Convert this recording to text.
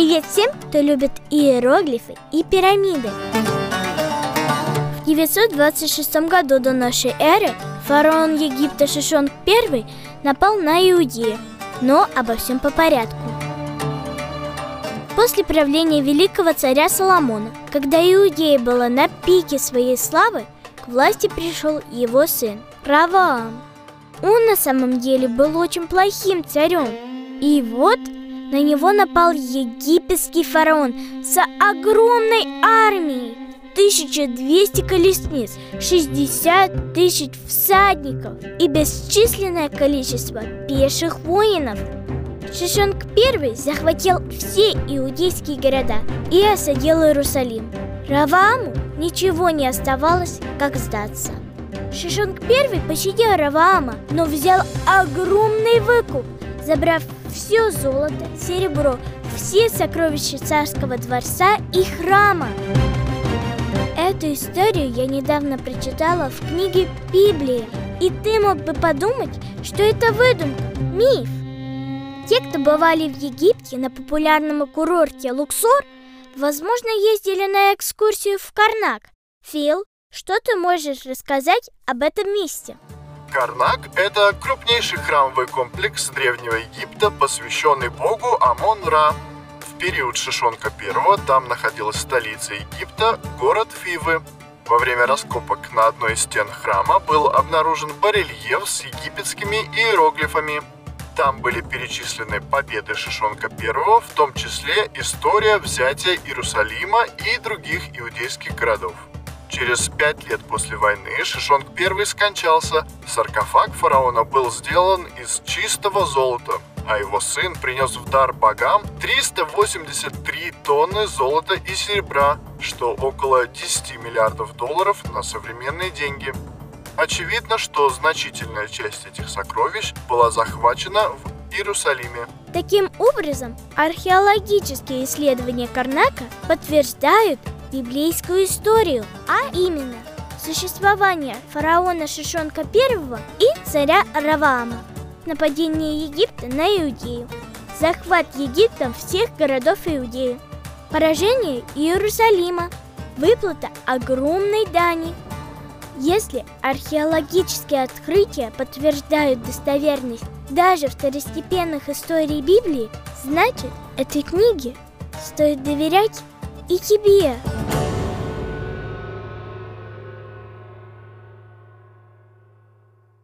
Привет всем, кто любит иероглифы и пирамиды. В 926 году до нашей эры фараон Египта Шишон I напал на Иудею, но обо всем по порядку. После правления великого царя Соломона, когда Иудея была на пике своей славы, к власти пришел его сын Раваам. Он на самом деле был очень плохим царем. И вот на него напал египетский фараон с огромной армией. 1200 колесниц, 60 тысяч всадников и бесчисленное количество пеших воинов. Шишонг I захватил все иудейские города и осадил Иерусалим. Равааму ничего не оставалось, как сдаться. Шишонг I пощадил Раваама, но взял огромный выкуп, забрав все золото, серебро, все сокровища царского дворца и храма. Эту историю я недавно прочитала в книге Библия, и ты мог бы подумать, что это выдумка, миф. Те, кто бывали в Египте на популярном курорте Луксор, возможно, ездили на экскурсию в Карнак. Фил, что ты можешь рассказать об этом месте? Карнак – это крупнейший храмовый комплекс Древнего Египта, посвященный богу Амон-Ра. В период Шишонка I там находилась столица Египта, город Фивы. Во время раскопок на одной из стен храма был обнаружен барельеф с египетскими иероглифами. Там были перечислены победы Шишонка I, в том числе история взятия Иерусалима и других иудейских городов. Через пять лет после войны Шишонг I скончался. Саркофаг фараона был сделан из чистого золота, а его сын принес в дар богам 383 тонны золота и серебра, что около 10 миллиардов долларов на современные деньги. Очевидно, что значительная часть этих сокровищ была захвачена в Иерусалиме. Таким образом, археологические исследования Карнака подтверждают библейскую историю, а именно существование фараона Шишонка I и царя Раваама, нападение Египта на Иудею, захват Египтом всех городов Иудеи, поражение Иерусалима, выплата огромной дани. Если археологические открытия подтверждают достоверность даже второстепенных историй Библии, значит, этой книге стоит доверять и тебе.